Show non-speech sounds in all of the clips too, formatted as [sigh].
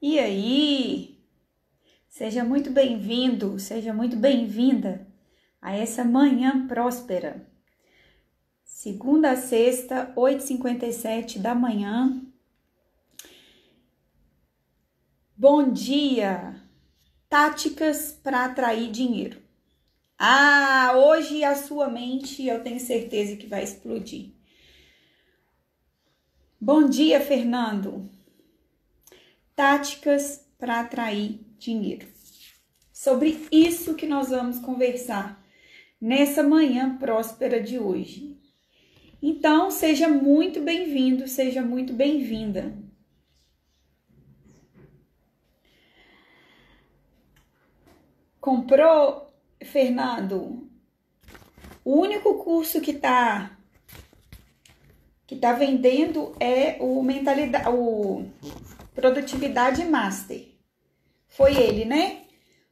E aí? Seja muito bem-vindo, seja muito bem-vinda a essa manhã próspera. Segunda a sexta, 8h57 da manhã. Bom dia! Táticas para atrair dinheiro. Ah, hoje a sua mente eu tenho certeza que vai explodir. Bom dia, Fernando táticas para atrair dinheiro. Sobre isso que nós vamos conversar nessa manhã próspera de hoje. Então, seja muito bem-vindo, seja muito bem-vinda. Comprou, Fernando? O único curso que está que tá vendendo é o mentalidade, o Produtividade Master. Foi ele, né?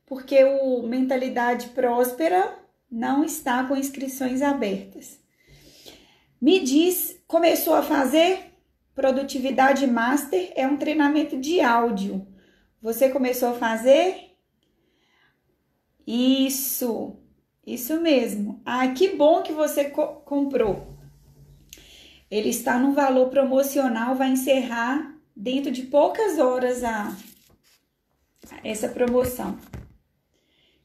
Porque o Mentalidade Próspera não está com inscrições abertas. Me diz, começou a fazer? Produtividade Master é um treinamento de áudio. Você começou a fazer? Isso, isso mesmo. Ah, que bom que você co comprou. Ele está no valor promocional, vai encerrar dentro de poucas horas a essa promoção.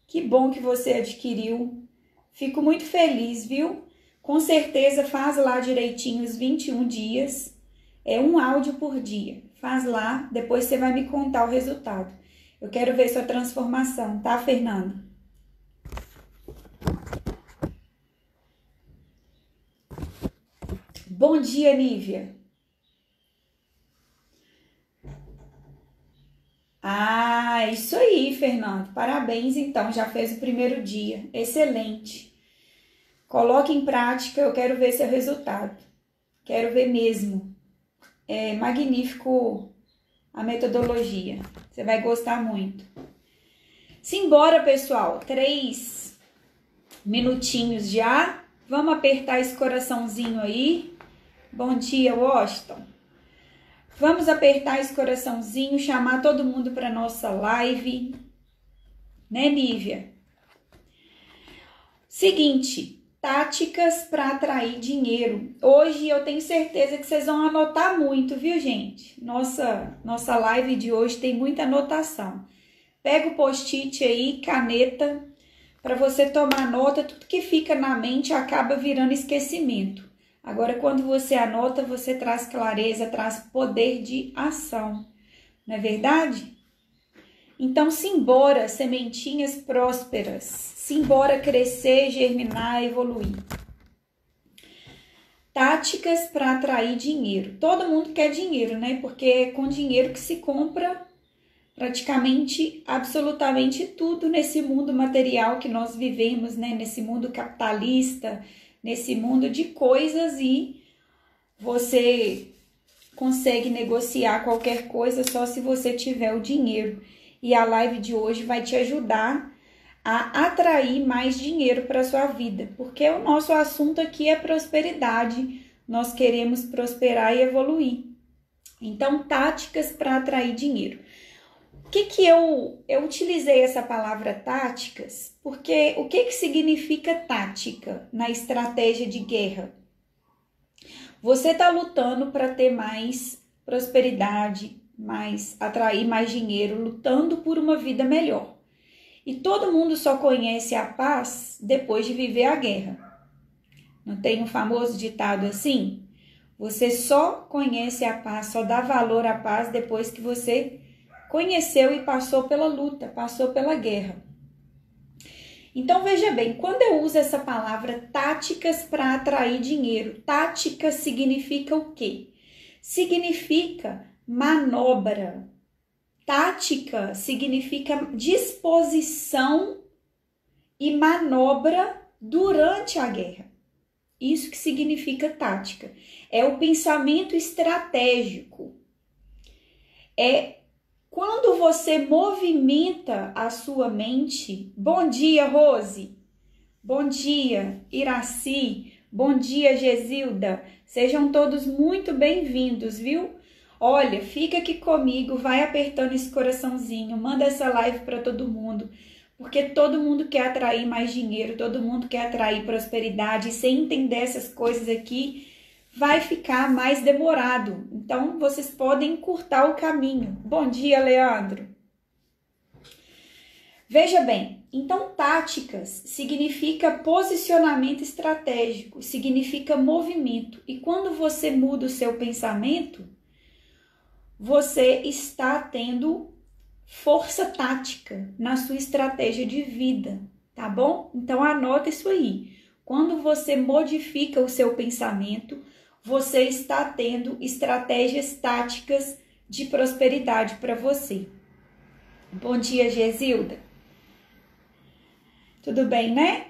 Que bom que você adquiriu. Fico muito feliz, viu? Com certeza faz lá direitinho os 21 dias. É um áudio por dia. Faz lá, depois você vai me contar o resultado. Eu quero ver sua transformação, tá, Fernando? Bom dia, Nívia. Ah, isso aí, Fernando. Parabéns, então, já fez o primeiro dia. Excelente. Coloque em prática, eu quero ver seu resultado. Quero ver mesmo. É magnífico a metodologia. Você vai gostar muito. Simbora, pessoal. Três minutinhos já. Vamos apertar esse coraçãozinho aí. Bom dia, Washington. Vamos apertar esse coraçãozinho, chamar todo mundo para nossa live, né, Nívia? Seguinte, táticas para atrair dinheiro. Hoje eu tenho certeza que vocês vão anotar muito, viu, gente? Nossa, nossa live de hoje tem muita anotação. Pega o post-it aí, caneta, para você tomar nota, tudo que fica na mente acaba virando esquecimento. Agora, quando você anota, você traz clareza, traz poder de ação, não é verdade? Então, simbora, sementinhas prósperas, simbora crescer, germinar, evoluir. Táticas para atrair dinheiro. Todo mundo quer dinheiro, né? Porque é com dinheiro que se compra praticamente absolutamente tudo nesse mundo material que nós vivemos, né? Nesse mundo capitalista, nesse mundo de coisas e você consegue negociar qualquer coisa só se você tiver o dinheiro. E a live de hoje vai te ajudar a atrair mais dinheiro para sua vida, porque o nosso assunto aqui é prosperidade. Nós queremos prosperar e evoluir. Então, táticas para atrair dinheiro que, que eu, eu utilizei essa palavra táticas? Porque o que, que significa tática na estratégia de guerra? Você está lutando para ter mais prosperidade, mais atrair mais dinheiro, lutando por uma vida melhor. E todo mundo só conhece a paz depois de viver a guerra. Não tem um famoso ditado assim? Você só conhece a paz, só dá valor à paz depois que você conheceu e passou pela luta, passou pela guerra. Então veja bem, quando eu uso essa palavra táticas para atrair dinheiro, tática significa o quê? Significa manobra. Tática significa disposição e manobra durante a guerra. Isso que significa tática. É o pensamento estratégico. É quando você movimenta a sua mente, bom dia, Rose. Bom dia, Iraci. Bom dia, Gesilda. Sejam todos muito bem-vindos, viu? Olha, fica aqui comigo, vai apertando esse coraçãozinho, manda essa live para todo mundo, porque todo mundo quer atrair mais dinheiro, todo mundo quer atrair prosperidade, sem entender essas coisas aqui, vai ficar mais demorado. Então, vocês podem encurtar o caminho. Bom dia, Leandro. Veja bem, então táticas significa posicionamento estratégico, significa movimento. E quando você muda o seu pensamento, você está tendo força tática na sua estratégia de vida, tá bom? Então anota isso aí. Quando você modifica o seu pensamento, você está tendo estratégias táticas de prosperidade para você. Bom dia, Gesilda. Tudo bem, né?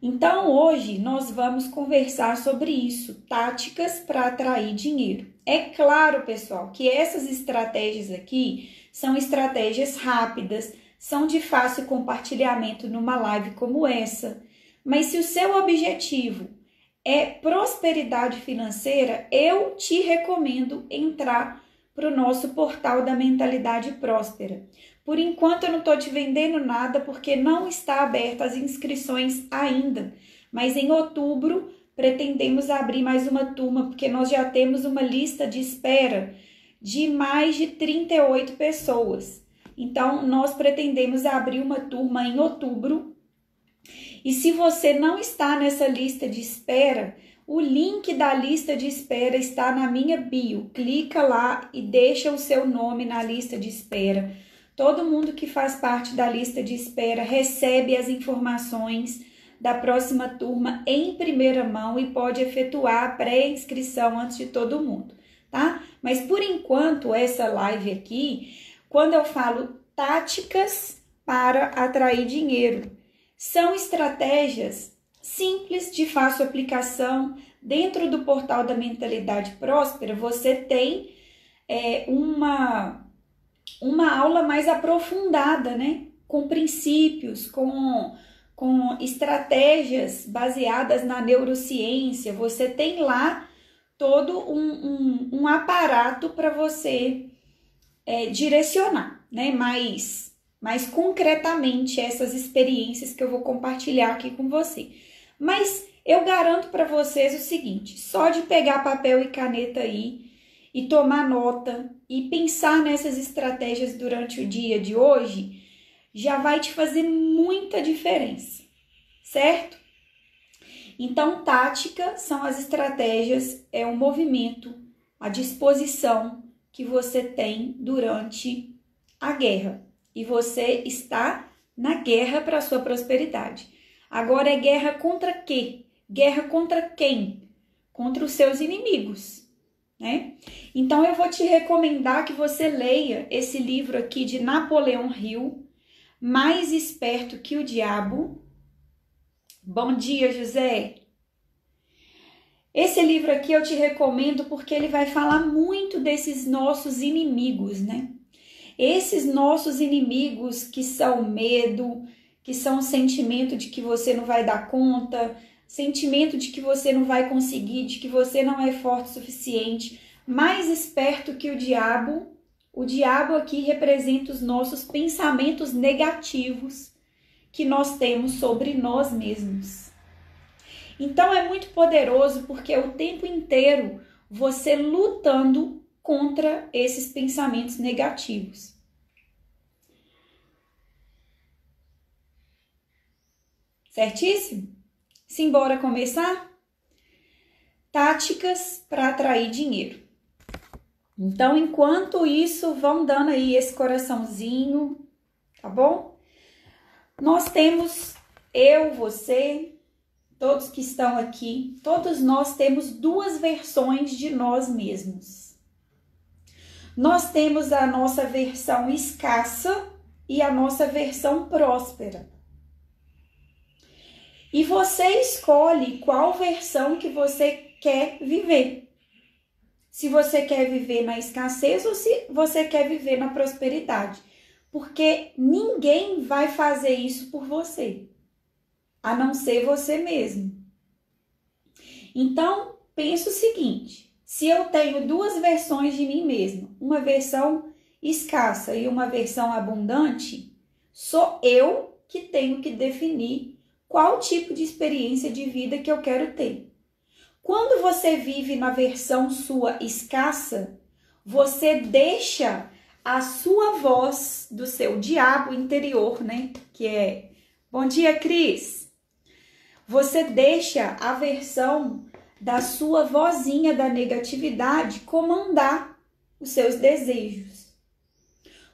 Então, hoje nós vamos conversar sobre isso, táticas para atrair dinheiro. É claro, pessoal, que essas estratégias aqui são estratégias rápidas, são de fácil compartilhamento numa live como essa. Mas se o seu objetivo é prosperidade financeira, eu te recomendo entrar para o nosso portal da mentalidade próspera. Por enquanto eu não estou te vendendo nada porque não está aberta as inscrições ainda. Mas em outubro pretendemos abrir mais uma turma porque nós já temos uma lista de espera de mais de 38 pessoas. Então nós pretendemos abrir uma turma em outubro. E se você não está nessa lista de espera, o link da lista de espera está na minha bio. Clica lá e deixa o seu nome na lista de espera Todo mundo que faz parte da lista de espera recebe as informações da próxima turma em primeira mão e pode efetuar a pré-inscrição antes de todo mundo, tá? Mas por enquanto, essa live aqui, quando eu falo táticas para atrair dinheiro, são estratégias simples de fácil aplicação. Dentro do portal da Mentalidade Próspera, você tem é, uma uma aula mais aprofundada, né? Com princípios, com, com estratégias baseadas na neurociência. Você tem lá todo um, um, um aparato para você é, direcionar, né? Mais, mais concretamente essas experiências que eu vou compartilhar aqui com você. Mas eu garanto para vocês o seguinte: só de pegar papel e caneta aí e tomar nota e pensar nessas estratégias durante o dia de hoje já vai te fazer muita diferença, certo? Então, tática são as estratégias, é o movimento, a disposição que você tem durante a guerra. E você está na guerra para a sua prosperidade. Agora é guerra contra quê? Guerra contra quem? Contra os seus inimigos né? Então eu vou te recomendar que você leia esse livro aqui de Napoleão Hill, Mais Esperto que o Diabo. Bom dia, José. Esse livro aqui eu te recomendo porque ele vai falar muito desses nossos inimigos, né? Esses nossos inimigos que são medo, que são o sentimento de que você não vai dar conta, sentimento de que você não vai conseguir, de que você não é forte o suficiente, mais esperto que o diabo. O diabo aqui representa os nossos pensamentos negativos que nós temos sobre nós mesmos. Então é muito poderoso porque o tempo inteiro você lutando contra esses pensamentos negativos. Certíssimo? Simbora começar? Táticas para atrair dinheiro. Então, enquanto isso, vão dando aí esse coraçãozinho, tá bom? Nós temos eu, você, todos que estão aqui, todos nós temos duas versões de nós mesmos. Nós temos a nossa versão escassa e a nossa versão próspera. E você escolhe qual versão que você quer viver. Se você quer viver na escassez ou se você quer viver na prosperidade. Porque ninguém vai fazer isso por você, a não ser você mesmo. Então, pense o seguinte: se eu tenho duas versões de mim mesmo, uma versão escassa e uma versão abundante, sou eu que tenho que definir qual tipo de experiência de vida que eu quero ter. Quando você vive na versão sua escassa, você deixa a sua voz do seu diabo interior, né? Que é Bom dia, Cris. Você deixa a versão da sua vozinha da negatividade comandar os seus desejos.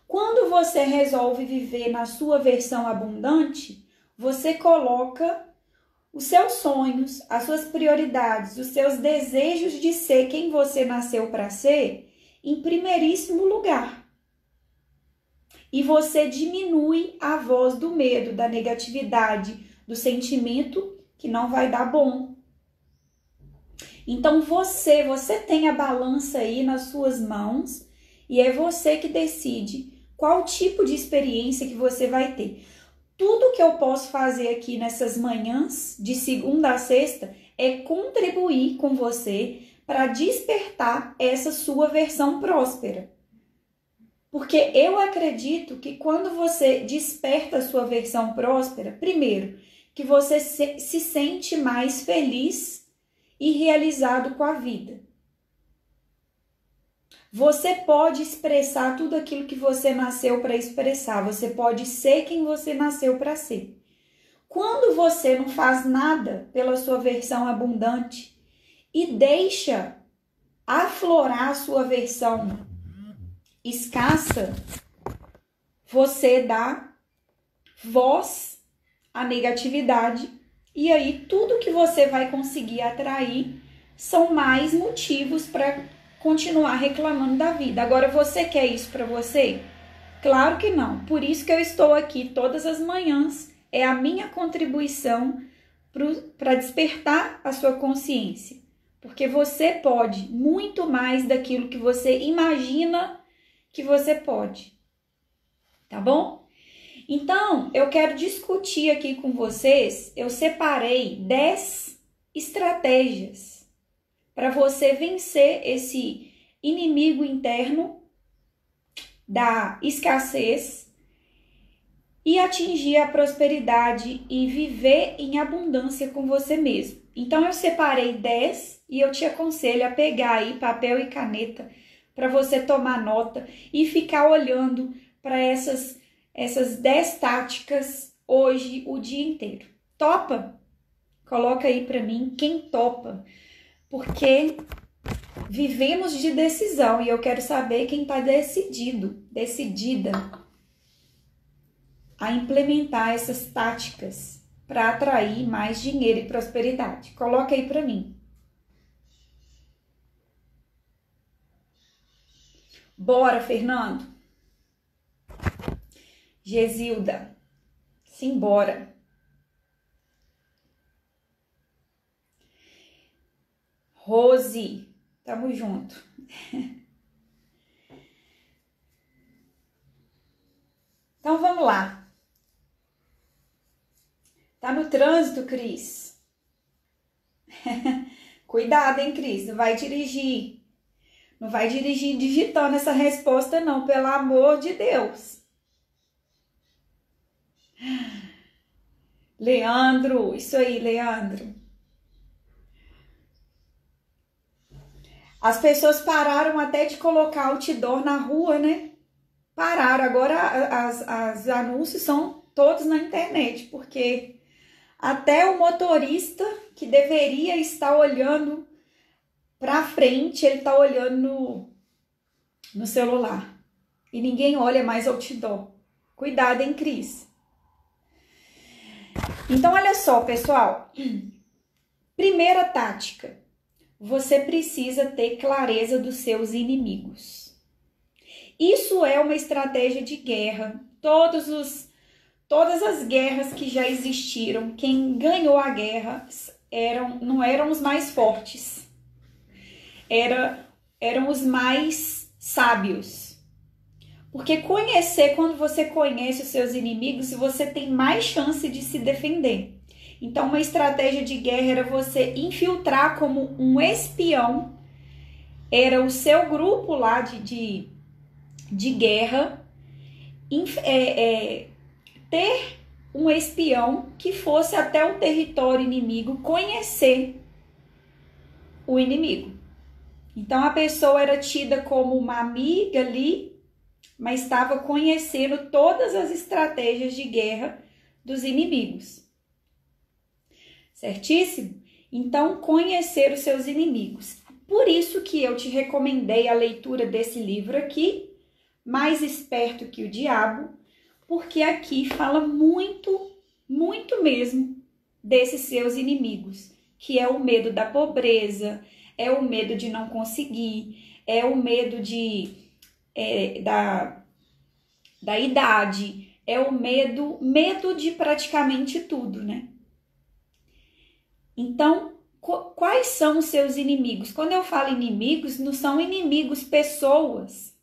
Quando você resolve viver na sua versão abundante, você coloca os seus sonhos, as suas prioridades, os seus desejos de ser quem você nasceu para ser em primeiríssimo lugar. E você diminui a voz do medo, da negatividade, do sentimento que não vai dar bom. Então você, você tem a balança aí nas suas mãos e é você que decide qual tipo de experiência que você vai ter. Tudo que eu posso fazer aqui nessas manhãs, de segunda a sexta, é contribuir com você para despertar essa sua versão próspera. Porque eu acredito que quando você desperta a sua versão próspera, primeiro, que você se, se sente mais feliz e realizado com a vida. Você pode expressar tudo aquilo que você nasceu para expressar, você pode ser quem você nasceu para ser. Quando você não faz nada pela sua versão abundante e deixa aflorar a sua versão escassa, você dá voz à negatividade e aí tudo que você vai conseguir atrair são mais motivos para continuar reclamando da vida. Agora, você quer isso para você? Claro que não. Por isso que eu estou aqui todas as manhãs. É a minha contribuição para despertar a sua consciência. Porque você pode muito mais daquilo que você imagina que você pode. Tá bom? Então, eu quero discutir aqui com vocês. Eu separei 10 estratégias para você vencer esse inimigo interno da escassez e atingir a prosperidade e viver em abundância com você mesmo. Então eu separei 10 e eu te aconselho a pegar aí papel e caneta para você tomar nota e ficar olhando para essas essas 10 táticas hoje o dia inteiro. Topa? Coloca aí para mim quem topa porque vivemos de decisão e eu quero saber quem está decidido, decidida a implementar essas táticas para atrair mais dinheiro e prosperidade. Coloca aí para mim. Bora, Fernando. Gesilda, simbora. Rose, tamo junto. [laughs] Então vamos lá. Tá no trânsito, Cris? [laughs] Cuidado, hein, Cris? Não vai dirigir. Não vai dirigir digitando essa resposta, não, pelo amor de Deus. Leandro, isso aí, Leandro. As pessoas pararam até de colocar outdoor na rua, né? Pararam. Agora as, as anúncios são todos na internet, porque até o motorista que deveria estar olhando para frente, ele está olhando no, no celular. E ninguém olha mais outdoor. Cuidado, hein, Cris? Então, olha só, pessoal. Primeira tática você precisa ter clareza dos seus inimigos. Isso é uma estratégia de guerra. Todos os todas as guerras que já existiram, quem ganhou a guerra eram não eram os mais fortes. Era eram os mais sábios. Porque conhecer, quando você conhece os seus inimigos, você tem mais chance de se defender. Então, uma estratégia de guerra era você infiltrar como um espião era o seu grupo lá de, de, de guerra é, é, ter um espião que fosse até o território inimigo conhecer o inimigo. Então a pessoa era tida como uma amiga ali, mas estava conhecendo todas as estratégias de guerra dos inimigos. Certíssimo? Então, conhecer os seus inimigos. Por isso que eu te recomendei a leitura desse livro aqui, Mais Esperto que o Diabo, porque aqui fala muito, muito mesmo desses seus inimigos, que é o medo da pobreza, é o medo de não conseguir, é o medo de é, da, da idade, é o medo, medo de praticamente tudo, né? Então, quais são os seus inimigos? Quando eu falo inimigos, não são inimigos pessoas.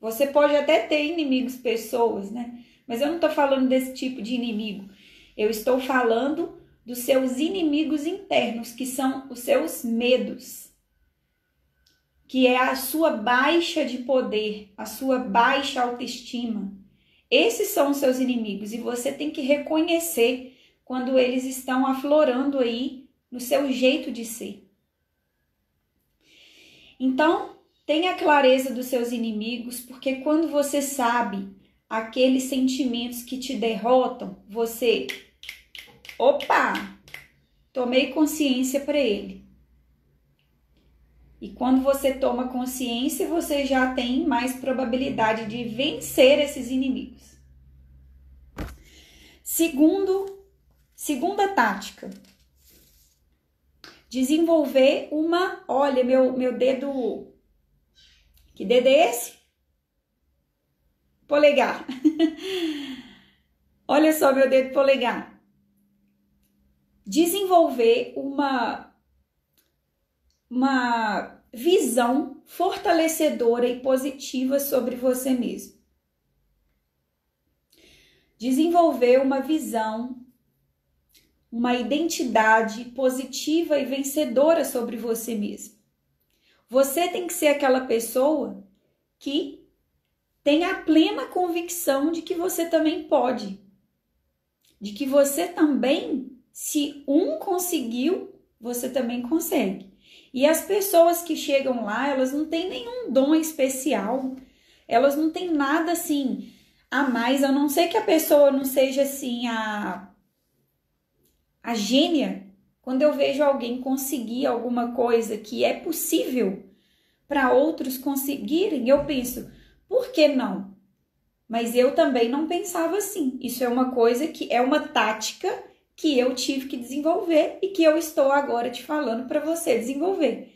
Você pode até ter inimigos pessoas, né? Mas eu não estou falando desse tipo de inimigo. Eu estou falando dos seus inimigos internos, que são os seus medos, que é a sua baixa de poder, a sua baixa autoestima. Esses são os seus inimigos e você tem que reconhecer quando eles estão aflorando aí no seu jeito de ser. Então, tenha clareza dos seus inimigos, porque quando você sabe aqueles sentimentos que te derrotam, você, opa, tomei consciência para ele. E quando você toma consciência, você já tem mais probabilidade de vencer esses inimigos. Segundo, segunda tática, desenvolver uma, olha, meu meu dedo que dedo é esse? Polegar. [laughs] olha só meu dedo polegar. Desenvolver uma uma visão fortalecedora e positiva sobre você mesmo. Desenvolver uma visão uma identidade positiva e vencedora sobre você mesmo. Você tem que ser aquela pessoa que tem a plena convicção de que você também pode, de que você também, se um conseguiu, você também consegue. E as pessoas que chegam lá, elas não têm nenhum dom especial, elas não têm nada assim a mais, a não ser que a pessoa não seja assim a a gênia, quando eu vejo alguém conseguir alguma coisa que é possível para outros conseguirem, eu penso, por que não? Mas eu também não pensava assim. Isso é uma coisa que é uma tática que eu tive que desenvolver e que eu estou agora te falando para você desenvolver.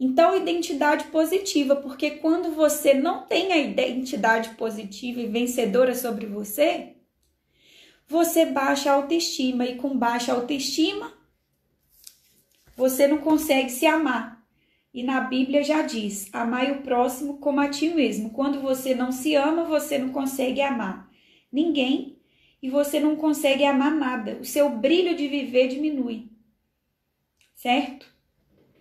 Então, identidade positiva, porque quando você não tem a identidade positiva e vencedora sobre você, você baixa a autoestima e com baixa autoestima você não consegue se amar. E na Bíblia já diz: amai o próximo como a ti mesmo. Quando você não se ama, você não consegue amar ninguém e você não consegue amar nada. O seu brilho de viver diminui. Certo?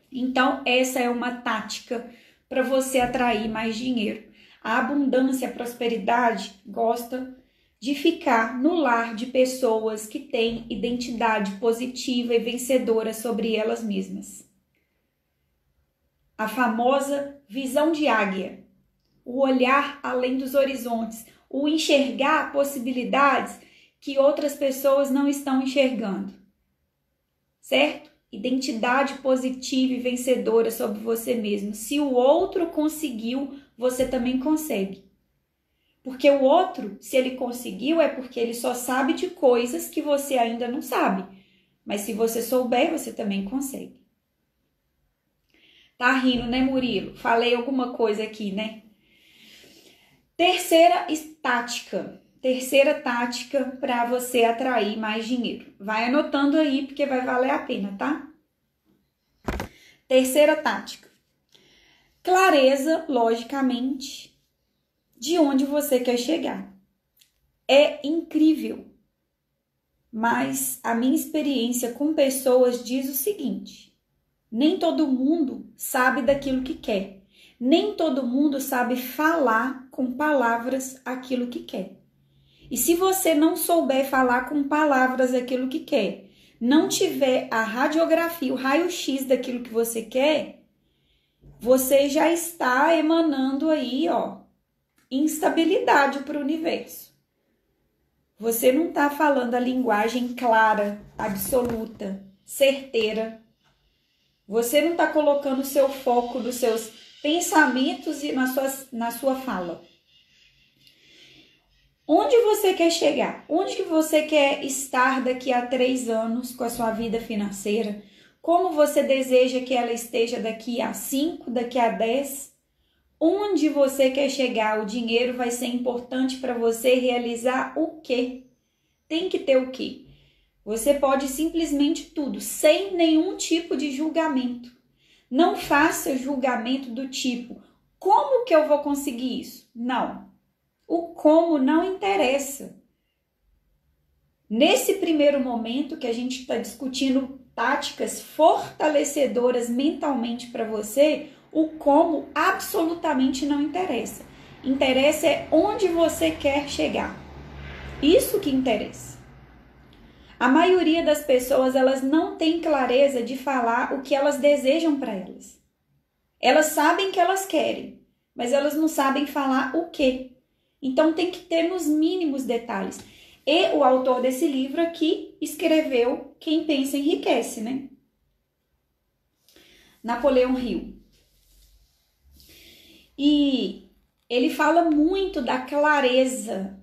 Então, essa é uma tática para você atrair mais dinheiro. A abundância, a prosperidade gosta de ficar no lar de pessoas que têm identidade positiva e vencedora sobre elas mesmas. A famosa visão de águia, o olhar além dos horizontes, o enxergar possibilidades que outras pessoas não estão enxergando. Certo? Identidade positiva e vencedora sobre você mesmo. Se o outro conseguiu, você também consegue. Porque o outro, se ele conseguiu, é porque ele só sabe de coisas que você ainda não sabe. Mas se você souber, você também consegue. Tá rindo, né, Murilo? Falei alguma coisa aqui, né? Terceira tática. Terceira tática para você atrair mais dinheiro. Vai anotando aí, porque vai valer a pena, tá? Terceira tática. Clareza, logicamente, de onde você quer chegar. É incrível. Mas a minha experiência com pessoas diz o seguinte: Nem todo mundo sabe daquilo que quer. Nem todo mundo sabe falar com palavras aquilo que quer. E se você não souber falar com palavras aquilo que quer, não tiver a radiografia, o raio-x daquilo que você quer, você já está emanando aí, ó, instabilidade para o universo. Você não está falando a linguagem clara, absoluta, certeira. Você não está colocando o seu foco nos seus pensamentos e na sua, na sua fala. Onde você quer chegar? Onde que você quer estar daqui a três anos com a sua vida financeira? Como você deseja que ela esteja daqui a cinco, daqui a dez? Onde você quer chegar? O dinheiro vai ser importante para você realizar o quê? Tem que ter o quê? Você pode simplesmente tudo, sem nenhum tipo de julgamento. Não faça julgamento do tipo: como que eu vou conseguir isso? Não. O como não interessa. Nesse primeiro momento que a gente está discutindo táticas fortalecedoras mentalmente para você, o como absolutamente não interessa. Interessa é onde você quer chegar. Isso que interessa. A maioria das pessoas, elas não tem clareza de falar o que elas desejam para elas. Elas sabem que elas querem, mas elas não sabem falar o que. Então tem que ter nos mínimos detalhes. E o autor desse livro aqui escreveu Quem Pensa Enriquece, né? Napoleão Hill. E ele fala muito da clareza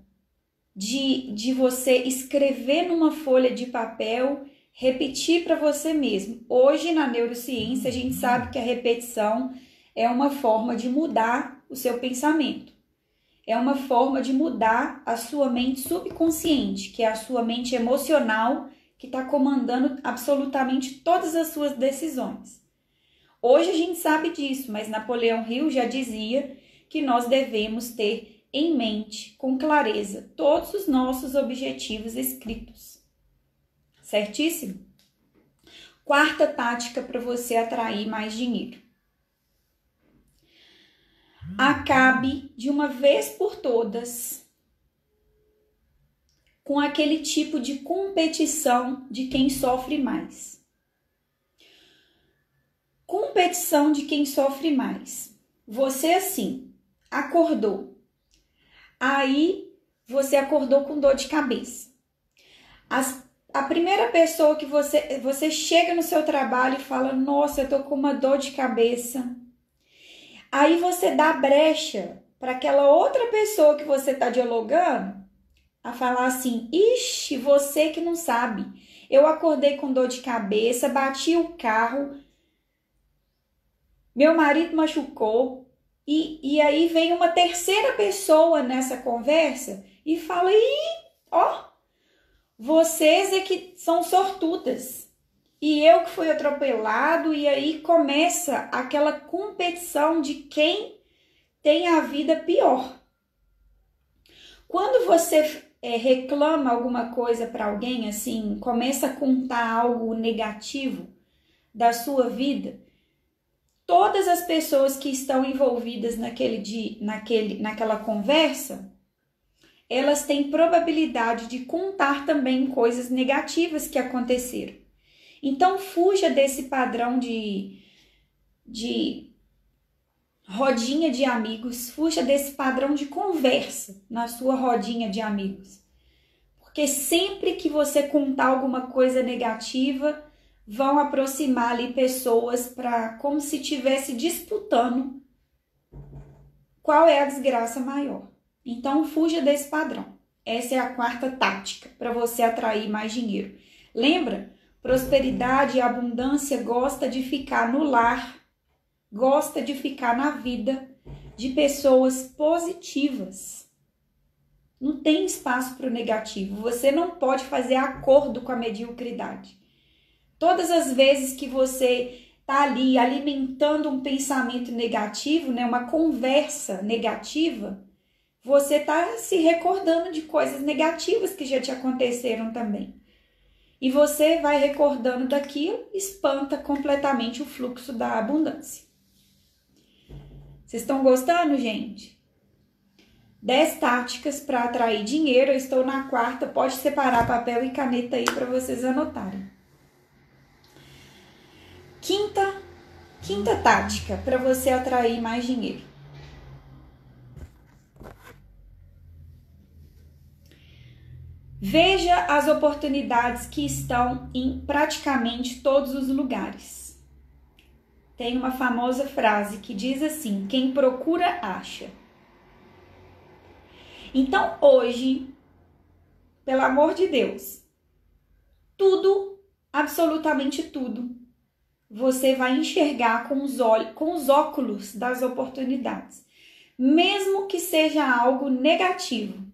de, de você escrever numa folha de papel, repetir para você mesmo. Hoje, na neurociência, a gente sabe que a repetição é uma forma de mudar o seu pensamento. É uma forma de mudar a sua mente subconsciente, que é a sua mente emocional, que está comandando absolutamente todas as suas decisões. Hoje a gente sabe disso, mas Napoleão Hill já dizia que nós devemos ter em mente, com clareza, todos os nossos objetivos escritos. Certíssimo? Quarta tática para você atrair mais dinheiro. Acabe de uma vez por todas com aquele tipo de competição de quem sofre mais competição de quem sofre mais. Você assim, acordou. Aí você acordou com dor de cabeça. As, a primeira pessoa que você você chega no seu trabalho e fala: "Nossa, eu tô com uma dor de cabeça". Aí você dá brecha para aquela outra pessoa que você está dialogando a falar assim: "Ixi, você que não sabe. Eu acordei com dor de cabeça, bati o carro, meu marido machucou. E, e aí vem uma terceira pessoa nessa conversa e fala: Ih, ó, vocês é que são sortudas. E eu que fui atropelado, e aí começa aquela competição de quem tem a vida pior. Quando você é, reclama alguma coisa para alguém, assim, começa a contar algo negativo da sua vida, todas as pessoas que estão envolvidas naquele dia, naquele, naquela conversa, elas têm probabilidade de contar também coisas negativas que aconteceram. Então fuja desse padrão de, de rodinha de amigos, fuja desse padrão de conversa na sua rodinha de amigos. Porque sempre que você contar alguma coisa negativa, vão aproximar ali pessoas para como se estivesse disputando qual é a desgraça maior. Então fuja desse padrão. Essa é a quarta tática para você atrair mais dinheiro. Lembra? Prosperidade e abundância gosta de ficar no lar, gosta de ficar na vida de pessoas positivas. Não tem espaço para o negativo. Você não pode fazer acordo com a mediocridade. Todas as vezes que você está ali alimentando um pensamento negativo, né, uma conversa negativa, você está se recordando de coisas negativas que já te aconteceram também. E você vai recordando daquilo, espanta completamente o fluxo da abundância. Vocês estão gostando, gente? 10 táticas para atrair dinheiro. Eu estou na quarta, pode separar papel e caneta aí para vocês anotarem. Quinta, quinta tática para você atrair mais dinheiro. Veja as oportunidades que estão em praticamente todos os lugares. Tem uma famosa frase que diz assim: quem procura, acha. Então, hoje, pelo amor de Deus, tudo, absolutamente tudo, você vai enxergar com os olhos, com os óculos das oportunidades, mesmo que seja algo negativo.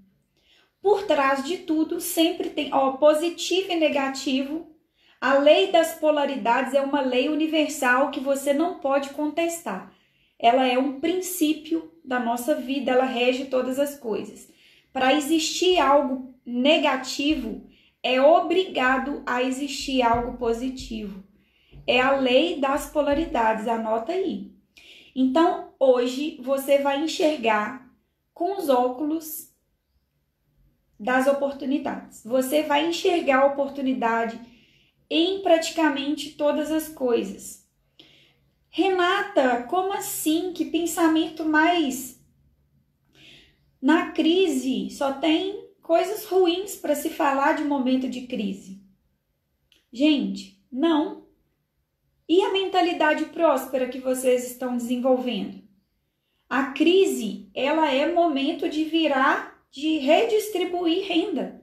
Por trás de tudo sempre tem ó, positivo e negativo. A lei das polaridades é uma lei universal que você não pode contestar. Ela é um princípio da nossa vida, ela rege todas as coisas. Para existir algo negativo, é obrigado a existir algo positivo. É a lei das polaridades, anota aí. Então, hoje você vai enxergar com os óculos das oportunidades. Você vai enxergar a oportunidade em praticamente todas as coisas. Renata, como assim? Que pensamento mais. Na crise só tem coisas ruins para se falar de momento de crise. Gente, não. E a mentalidade próspera que vocês estão desenvolvendo? A crise, ela é momento de virar, de redistribuir renda.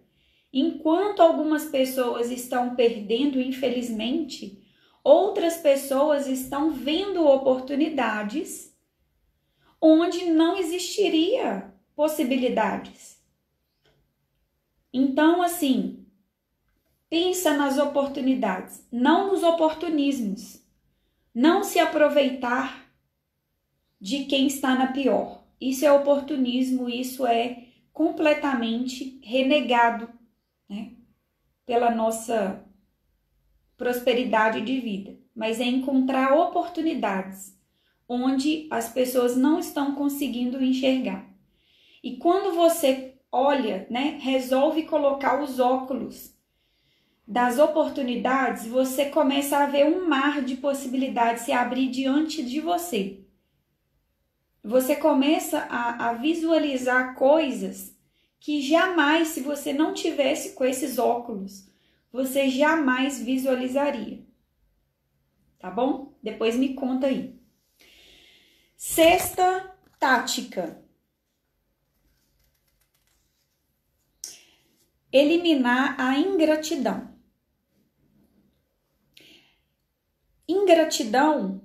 Enquanto algumas pessoas estão perdendo, infelizmente, outras pessoas estão vendo oportunidades onde não existiria possibilidades. Então, assim, Pensa nas oportunidades, não nos oportunismos. Não se aproveitar de quem está na pior. Isso é oportunismo, isso é completamente renegado né, pela nossa prosperidade de vida. Mas é encontrar oportunidades onde as pessoas não estão conseguindo enxergar. E quando você olha, né, resolve colocar os óculos das oportunidades, você começa a ver um mar de possibilidades se abrir diante de você. Você começa a, a visualizar coisas que jamais, se você não tivesse com esses óculos, você jamais visualizaria. Tá bom? Depois me conta aí. Sexta tática. Eliminar a ingratidão. Ingratidão.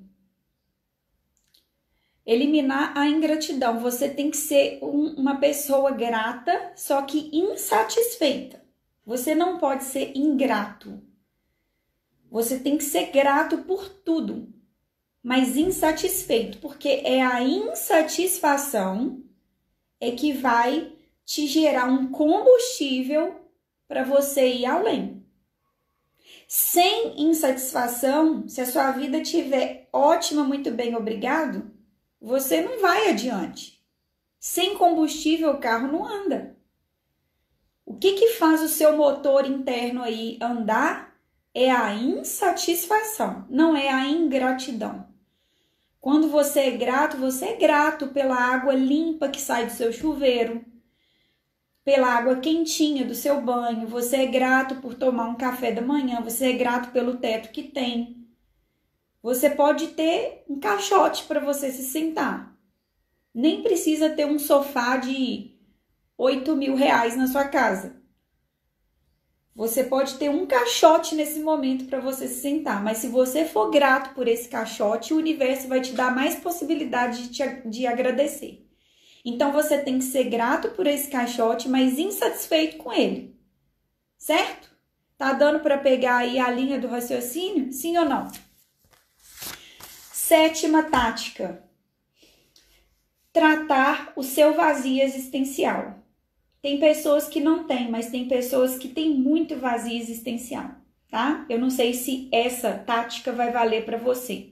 Eliminar a ingratidão. Você tem que ser um, uma pessoa grata, só que insatisfeita. Você não pode ser ingrato. Você tem que ser grato por tudo, mas insatisfeito, porque é a insatisfação é que vai te gerar um combustível para você ir além. Sem insatisfação, se a sua vida estiver ótima, muito bem, obrigado, você não vai adiante. Sem combustível, o carro não anda. O que, que faz o seu motor interno aí andar é a insatisfação, não é a ingratidão. Quando você é grato, você é grato pela água limpa que sai do seu chuveiro, pela água quentinha do seu banho, você é grato por tomar um café da manhã, você é grato pelo teto que tem. Você pode ter um caixote para você se sentar. Nem precisa ter um sofá de 8 mil reais na sua casa. Você pode ter um caixote nesse momento para você se sentar, mas se você for grato por esse caixote, o universo vai te dar mais possibilidade de, te, de agradecer. Então você tem que ser grato por esse caixote, mas insatisfeito com ele. Certo? Tá dando para pegar aí a linha do raciocínio? Sim ou não? Sétima tática. Tratar o seu vazio existencial. Tem pessoas que não têm, mas tem pessoas que têm muito vazio existencial. tá? Eu não sei se essa tática vai valer para você.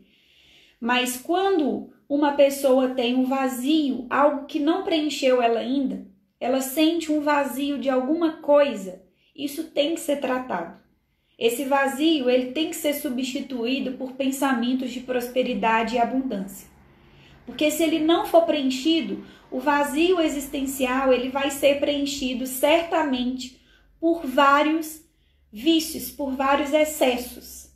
Mas quando uma pessoa tem um vazio, algo que não preencheu ela ainda, ela sente um vazio de alguma coisa, isso tem que ser tratado. Esse vazio, ele tem que ser substituído por pensamentos de prosperidade e abundância. Porque se ele não for preenchido, o vazio existencial, ele vai ser preenchido certamente por vários vícios, por vários excessos.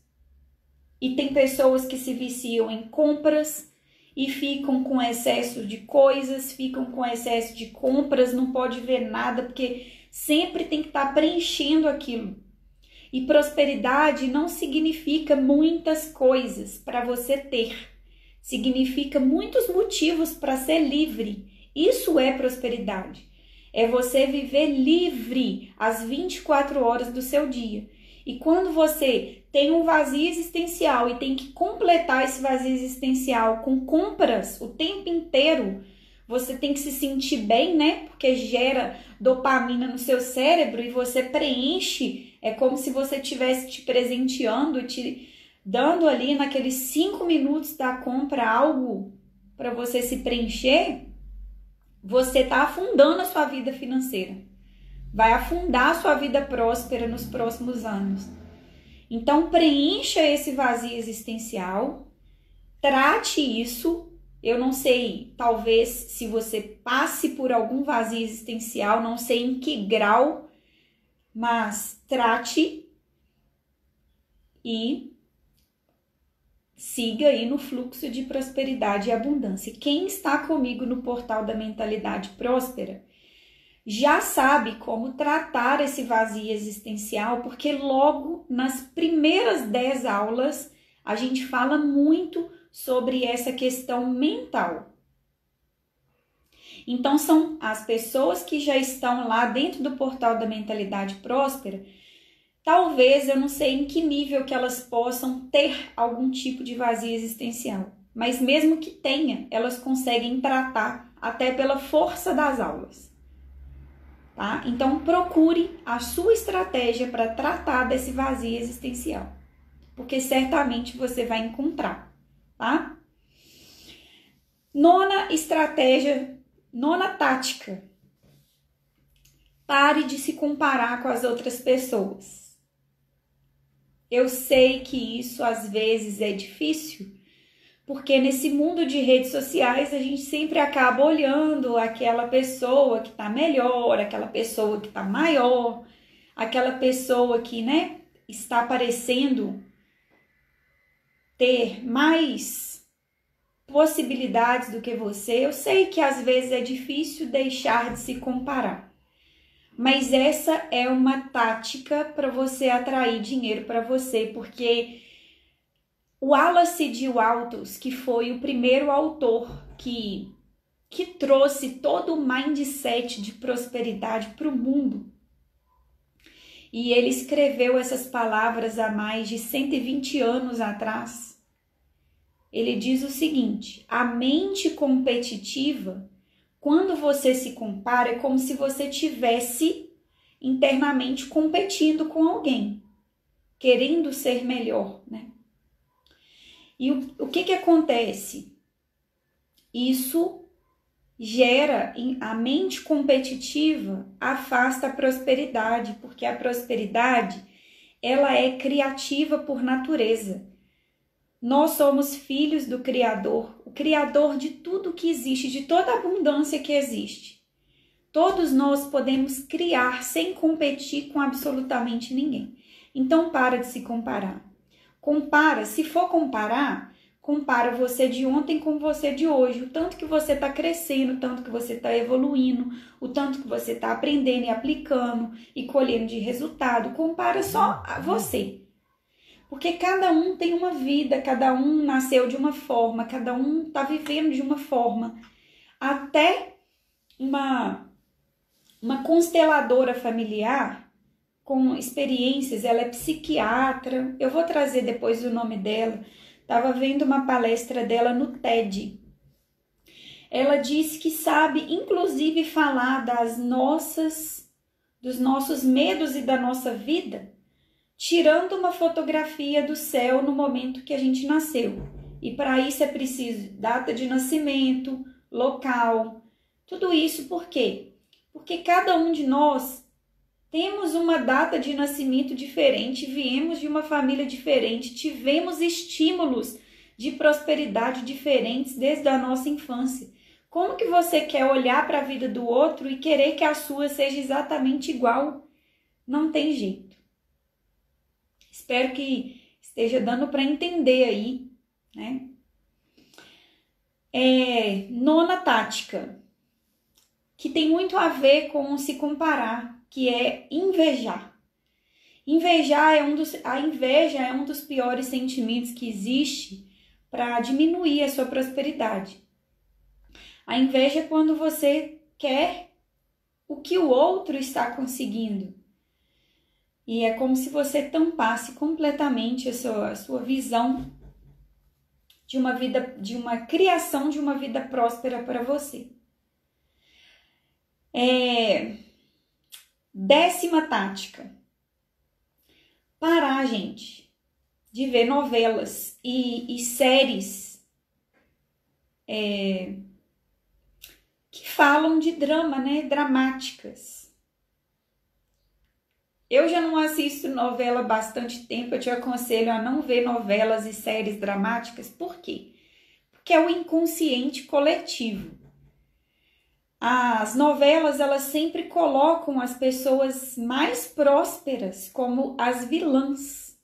E tem pessoas que se viciam em compras e ficam com excesso de coisas, ficam com excesso de compras, não pode ver nada porque sempre tem que estar tá preenchendo aquilo. E prosperidade não significa muitas coisas para você ter. Significa muitos motivos para ser livre. Isso é prosperidade. É você viver livre as 24 horas do seu dia. E quando você tem um vazio existencial e tem que completar esse vazio existencial com compras o tempo inteiro, você tem que se sentir bem, né? Porque gera dopamina no seu cérebro e você preenche. É como se você estivesse te presenteando, te dando ali naqueles cinco minutos da compra algo para você se preencher. Você está afundando a sua vida financeira. Vai afundar a sua vida próspera nos próximos anos. Então, preencha esse vazio existencial, trate isso eu não sei, talvez se você passe por algum vazio existencial, não sei em que grau, mas trate e siga aí no fluxo de prosperidade e abundância. Quem está comigo no portal da mentalidade próspera já sabe como tratar esse vazio existencial, porque logo nas primeiras 10 aulas a gente fala muito sobre essa questão mental. Então, são as pessoas que já estão lá dentro do portal da mentalidade próspera. Talvez eu não sei em que nível que elas possam ter algum tipo de vazio existencial, mas mesmo que tenha, elas conseguem tratar até pela força das aulas. Tá? Então procure a sua estratégia para tratar desse vazio existencial, porque certamente você vai encontrar tá? Nona estratégia, nona tática. Pare de se comparar com as outras pessoas. Eu sei que isso às vezes é difícil, porque nesse mundo de redes sociais a gente sempre acaba olhando aquela pessoa que tá melhor, aquela pessoa que tá maior, aquela pessoa que, né, está aparecendo ter mais possibilidades do que você, eu sei que às vezes é difícil deixar de se comparar. Mas essa é uma tática para você atrair dinheiro para você, porque o Wallace de Waltos, que foi o primeiro autor que que trouxe todo o mindset de prosperidade para o mundo. E ele escreveu essas palavras há mais de 120 anos atrás ele diz o seguinte: a mente competitiva, quando você se compara, é como se você tivesse internamente competindo com alguém, querendo ser melhor, né? E o, o que que acontece? Isso gera a mente competitiva afasta a prosperidade, porque a prosperidade ela é criativa por natureza. Nós somos filhos do Criador, o Criador de tudo que existe, de toda a abundância que existe. Todos nós podemos criar sem competir com absolutamente ninguém. Então para de se comparar. Compara, se for comparar, compara você de ontem com você de hoje, o tanto que você está crescendo, o tanto que você está evoluindo, o tanto que você está aprendendo e aplicando e colhendo de resultado. Compara só você. Porque cada um tem uma vida, cada um nasceu de uma forma, cada um está vivendo de uma forma. Até uma, uma consteladora familiar com experiências, ela é psiquiatra, eu vou trazer depois o nome dela. Estava vendo uma palestra dela no TED. Ela disse que sabe, inclusive, falar das nossas, dos nossos medos e da nossa vida tirando uma fotografia do céu no momento que a gente nasceu. E para isso é preciso data de nascimento, local, tudo isso por quê? Porque cada um de nós temos uma data de nascimento diferente, viemos de uma família diferente, tivemos estímulos de prosperidade diferentes desde a nossa infância. Como que você quer olhar para a vida do outro e querer que a sua seja exatamente igual? Não tem jeito. Espero que esteja dando para entender aí, né? É, nona tática, que tem muito a ver com se comparar, que é invejar. Invejar é um dos, a inveja é um dos piores sentimentos que existe para diminuir a sua prosperidade. A inveja é quando você quer o que o outro está conseguindo. E é como se você tampasse completamente a sua, a sua visão de uma vida, de uma criação de uma vida próspera para você. É... Décima tática. Parar, gente, de ver novelas e, e séries é, que falam de drama, né? Dramáticas. Eu já não assisto novela há bastante tempo, eu te aconselho a não ver novelas e séries dramáticas. Por quê? Porque é o inconsciente coletivo. As novelas, elas sempre colocam as pessoas mais prósperas como as vilãs.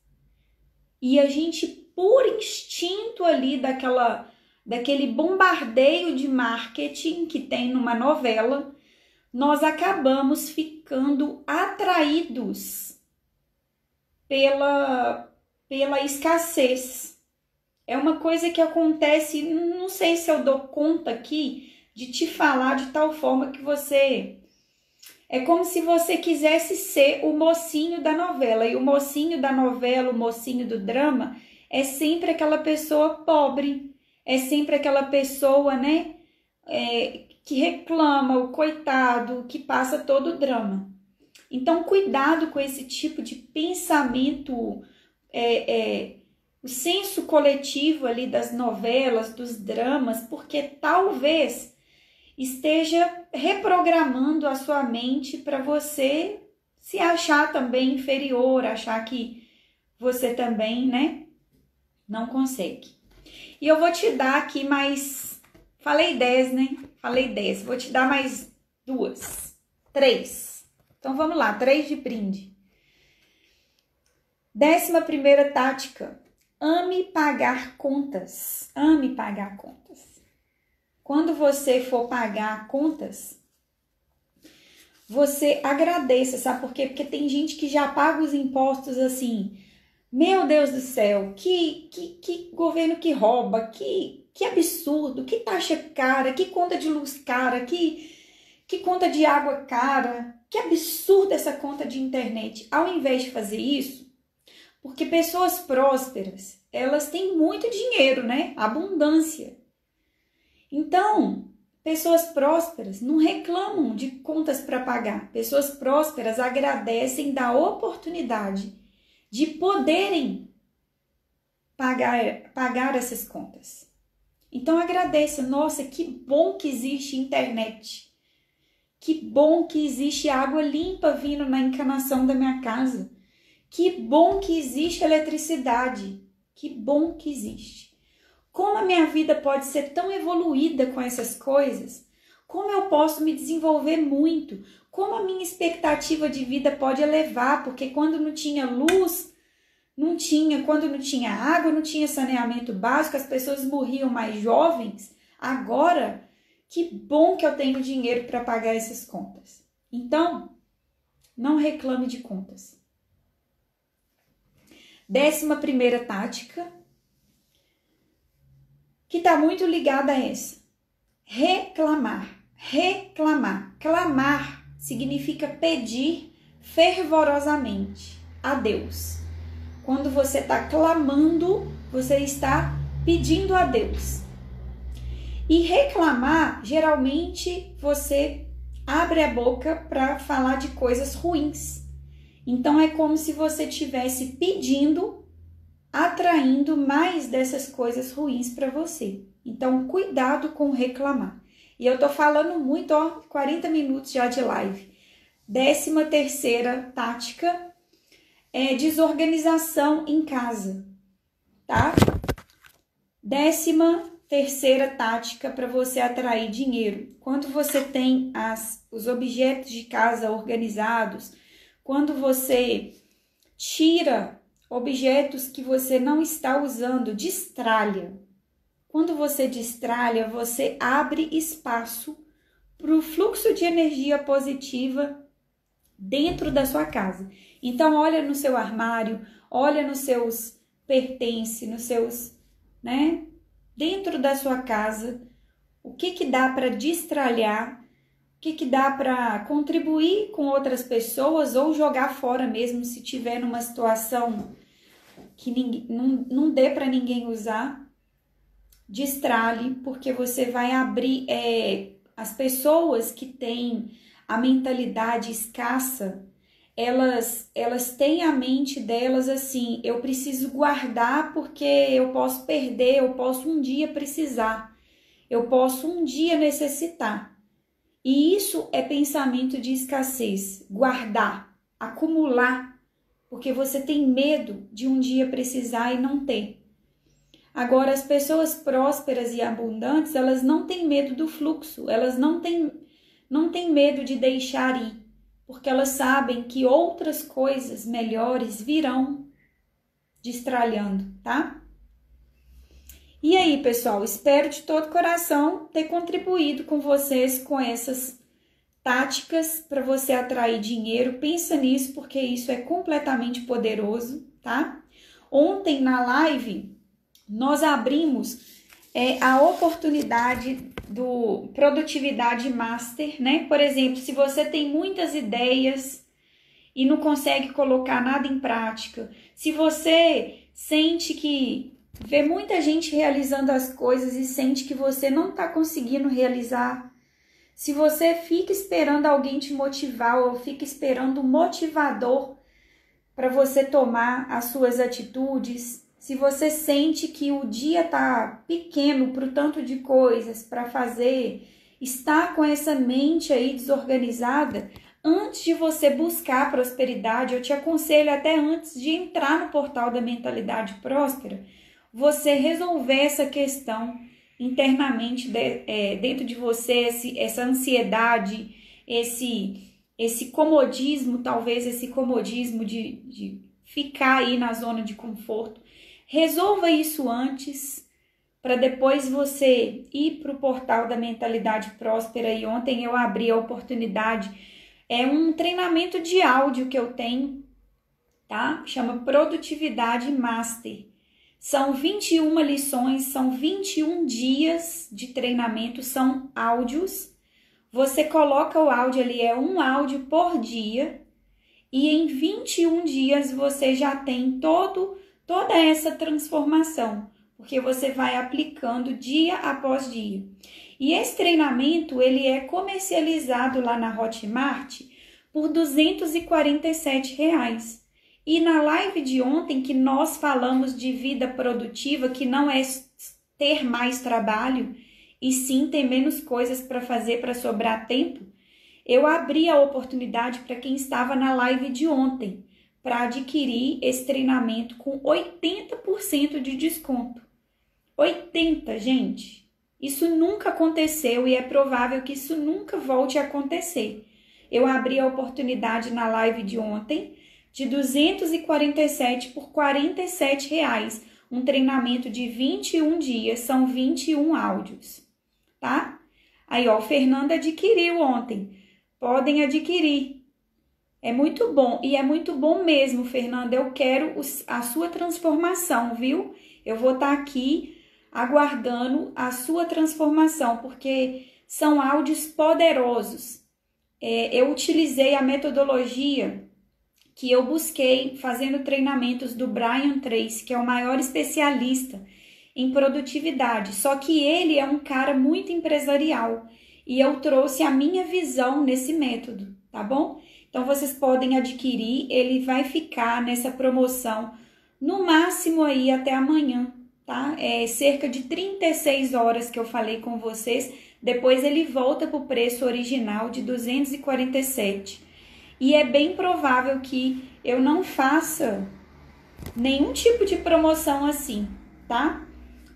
E a gente, por instinto ali daquela daquele bombardeio de marketing que tem numa novela, nós acabamos ficando atraídos pela, pela escassez. É uma coisa que acontece, não sei se eu dou conta aqui de te falar de tal forma que você. É como se você quisesse ser o mocinho da novela. E o mocinho da novela, o mocinho do drama, é sempre aquela pessoa pobre, é sempre aquela pessoa, né, é, que reclama, o coitado, que passa todo o drama. Então, cuidado com esse tipo de pensamento, é, é, o senso coletivo ali das novelas, dos dramas, porque talvez esteja reprogramando a sua mente para você se achar também inferior, achar que você também, né, não consegue. E eu vou te dar aqui mais. Falei 10, né? Falei 10. Vou te dar mais duas. Três. Então vamos lá, três de brinde. Décima primeira tática. Ame pagar contas. Ame pagar contas. Quando você for pagar contas, você agradeça, sabe por quê? Porque tem gente que já paga os impostos assim meu Deus do céu, que, que, que governo que rouba, que, que absurdo, que taxa cara, que conta de luz cara, que, que conta de água cara, que absurdo essa conta de internet. Ao invés de fazer isso, porque pessoas prósperas, elas têm muito dinheiro, né? Abundância. Então, pessoas prósperas não reclamam de contas para pagar. Pessoas prósperas agradecem da oportunidade de poderem pagar, pagar essas contas. Então agradeça, nossa, que bom que existe internet. Que bom que existe água limpa vindo na encanação da minha casa. Que bom que existe eletricidade. Que bom que existe. Como a minha vida pode ser tão evoluída com essas coisas? Como eu posso me desenvolver muito? como a minha expectativa de vida pode elevar, porque quando não tinha luz, não tinha, quando não tinha água, não tinha saneamento básico, as pessoas morriam mais jovens. Agora, que bom que eu tenho dinheiro para pagar essas contas. Então, não reclame de contas. Décima primeira tática, que está muito ligada a essa. Reclamar. Reclamar. Clamar significa pedir fervorosamente a Deus. Quando você está clamando, você está pedindo a Deus. E reclamar, geralmente você abre a boca para falar de coisas ruins. Então é como se você estivesse pedindo, atraindo mais dessas coisas ruins para você. Então cuidado com reclamar. E eu tô falando muito, ó, 40 minutos já de live. Décima terceira tática é desorganização em casa, tá? Décima terceira tática para você atrair dinheiro. Quando você tem as, os objetos de casa organizados, quando você tira objetos que você não está usando, destralha. Quando você destralha, você abre espaço para o fluxo de energia positiva dentro da sua casa. Então, olha no seu armário, olha nos seus pertences, nos seus, né, dentro da sua casa, o que que dá para destralhar, o que que dá para contribuir com outras pessoas ou jogar fora mesmo se tiver numa situação que ninguém, não, não dê para ninguém usar, destralhe, porque você vai abrir é, as pessoas que têm a mentalidade escassa, elas elas têm a mente delas assim, eu preciso guardar porque eu posso perder, eu posso um dia precisar, eu posso um dia necessitar. E isso é pensamento de escassez, guardar, acumular, porque você tem medo de um dia precisar e não ter. Agora, as pessoas prósperas e abundantes, elas não têm medo do fluxo, elas não têm, não têm medo de deixar ir porque elas sabem que outras coisas melhores virão destralhando, tá? E aí, pessoal, espero de todo coração ter contribuído com vocês com essas táticas para você atrair dinheiro. Pensa nisso porque isso é completamente poderoso, tá? Ontem na live nós abrimos é, a oportunidade do produtividade master, né? Por exemplo, se você tem muitas ideias e não consegue colocar nada em prática, se você sente que vê muita gente realizando as coisas e sente que você não está conseguindo realizar, se você fica esperando alguém te motivar ou fica esperando um motivador para você tomar as suas atitudes, se você sente que o dia tá pequeno para o tanto de coisas para fazer, está com essa mente aí desorganizada, antes de você buscar prosperidade, eu te aconselho até antes de entrar no portal da mentalidade próspera, você resolver essa questão internamente de, é, dentro de você, esse, essa ansiedade, esse, esse comodismo, talvez esse comodismo de, de ficar aí na zona de conforto Resolva isso antes, para depois você ir para o portal da mentalidade próspera. E ontem eu abri a oportunidade. É um treinamento de áudio que eu tenho, tá? Chama Produtividade Master. São 21 lições, são 21 dias de treinamento, são áudios. Você coloca o áudio ali, é um áudio por dia, e em 21 dias você já tem todo toda essa transformação, porque você vai aplicando dia após dia. E esse treinamento ele é comercializado lá na Hotmart por 247 reais. E na live de ontem que nós falamos de vida produtiva, que não é ter mais trabalho e sim ter menos coisas para fazer para sobrar tempo, eu abri a oportunidade para quem estava na live de ontem para adquirir esse treinamento com 80% de desconto. 80, gente. Isso nunca aconteceu e é provável que isso nunca volte a acontecer. Eu abri a oportunidade na live de ontem de 247 por 47 reais, um treinamento de 21 dias, são 21 áudios, tá? Aí, ó, o Fernando adquiriu ontem. Podem adquirir. É muito bom e é muito bom mesmo, Fernanda. Eu quero a sua transformação, viu? Eu vou estar tá aqui aguardando a sua transformação, porque são áudios poderosos. É, eu utilizei a metodologia que eu busquei fazendo treinamentos do Brian Tracy, que é o maior especialista em produtividade. Só que ele é um cara muito empresarial e eu trouxe a minha visão nesse método, tá bom? Então vocês podem adquirir, ele vai ficar nessa promoção no máximo aí até amanhã, tá? É cerca de 36 horas que eu falei com vocês. Depois ele volta para o preço original de 247. E é bem provável que eu não faça nenhum tipo de promoção assim, tá?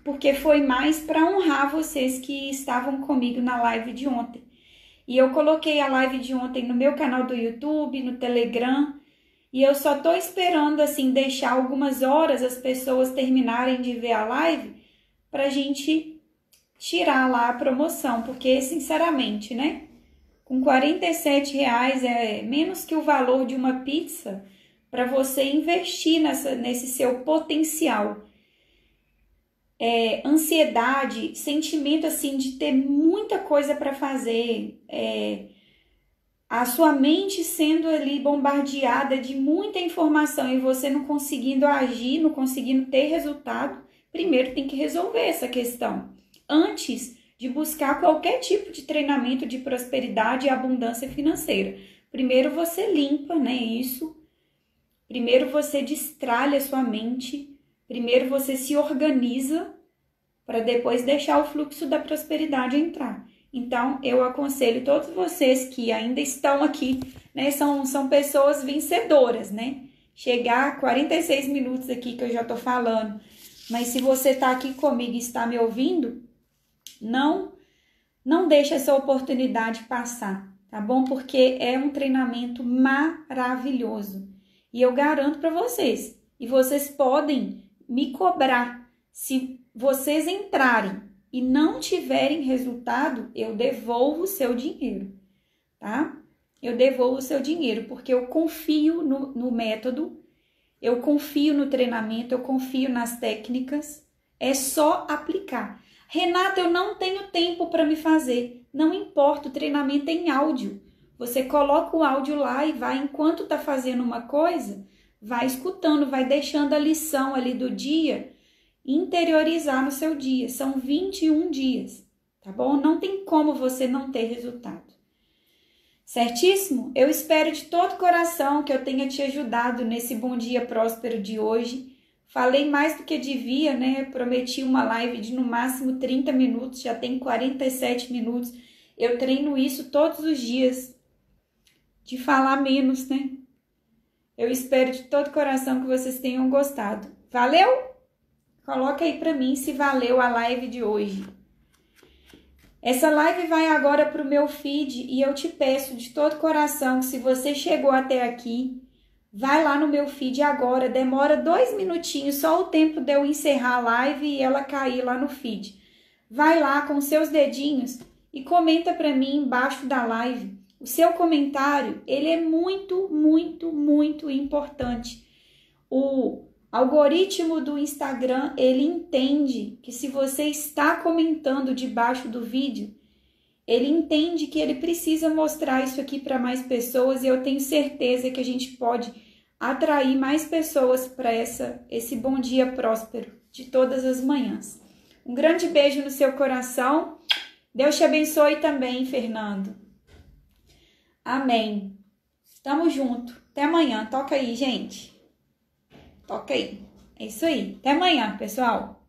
Porque foi mais para honrar vocês que estavam comigo na live de ontem. E eu coloquei a live de ontem no meu canal do YouTube, no Telegram, e eu só tô esperando assim deixar algumas horas as pessoas terminarem de ver a live pra gente tirar lá a promoção, porque sinceramente, né? Com 47 reais é menos que o valor de uma pizza para você investir nessa, nesse seu potencial é, ansiedade, sentimento assim de ter muita coisa para fazer, é, a sua mente sendo ali bombardeada de muita informação e você não conseguindo agir, não conseguindo ter resultado, primeiro tem que resolver essa questão antes de buscar qualquer tipo de treinamento de prosperidade e abundância financeira. Primeiro você limpa, né, isso. Primeiro você destralha sua mente Primeiro você se organiza para depois deixar o fluxo da prosperidade entrar. Então, eu aconselho todos vocês que ainda estão aqui, né? São, são pessoas vencedoras, né? Chegar a 46 minutos aqui que eu já tô falando. Mas se você tá aqui comigo e está me ouvindo, não não deixe essa oportunidade passar, tá bom? Porque é um treinamento maravilhoso. E eu garanto para vocês, e vocês podem me cobrar. Se vocês entrarem e não tiverem resultado, eu devolvo o seu dinheiro, tá? Eu devolvo o seu dinheiro, porque eu confio no, no método, eu confio no treinamento, eu confio nas técnicas, é só aplicar. Renata, eu não tenho tempo para me fazer. Não importa, o treinamento é em áudio. Você coloca o áudio lá e vai, enquanto tá fazendo uma coisa, vai escutando, vai deixando a lição ali do dia interiorizar no seu dia. São 21 dias, tá bom? Não tem como você não ter resultado. Certíssimo? Eu espero de todo coração que eu tenha te ajudado nesse bom dia próspero de hoje. Falei mais do que devia, né? Prometi uma live de no máximo 30 minutos, já tem 47 minutos. Eu treino isso todos os dias. De falar menos, né? Eu espero de todo coração que vocês tenham gostado. Valeu? Coloca aí para mim se valeu a live de hoje. Essa live vai agora para o meu feed e eu te peço de todo coração que se você chegou até aqui, vai lá no meu feed agora. Demora dois minutinhos, só o tempo de eu encerrar a live e ela cair lá no feed. Vai lá com seus dedinhos e comenta para mim embaixo da live o seu comentário, ele é muito, muito, muito importante. O algoritmo do Instagram, ele entende que se você está comentando debaixo do vídeo, ele entende que ele precisa mostrar isso aqui para mais pessoas e eu tenho certeza que a gente pode atrair mais pessoas para essa esse bom dia próspero de todas as manhãs. Um grande beijo no seu coração. Deus te abençoe também, Fernando. Amém. Tamo junto. Até amanhã. Toca aí, gente. Toca aí. É isso aí. Até amanhã, pessoal.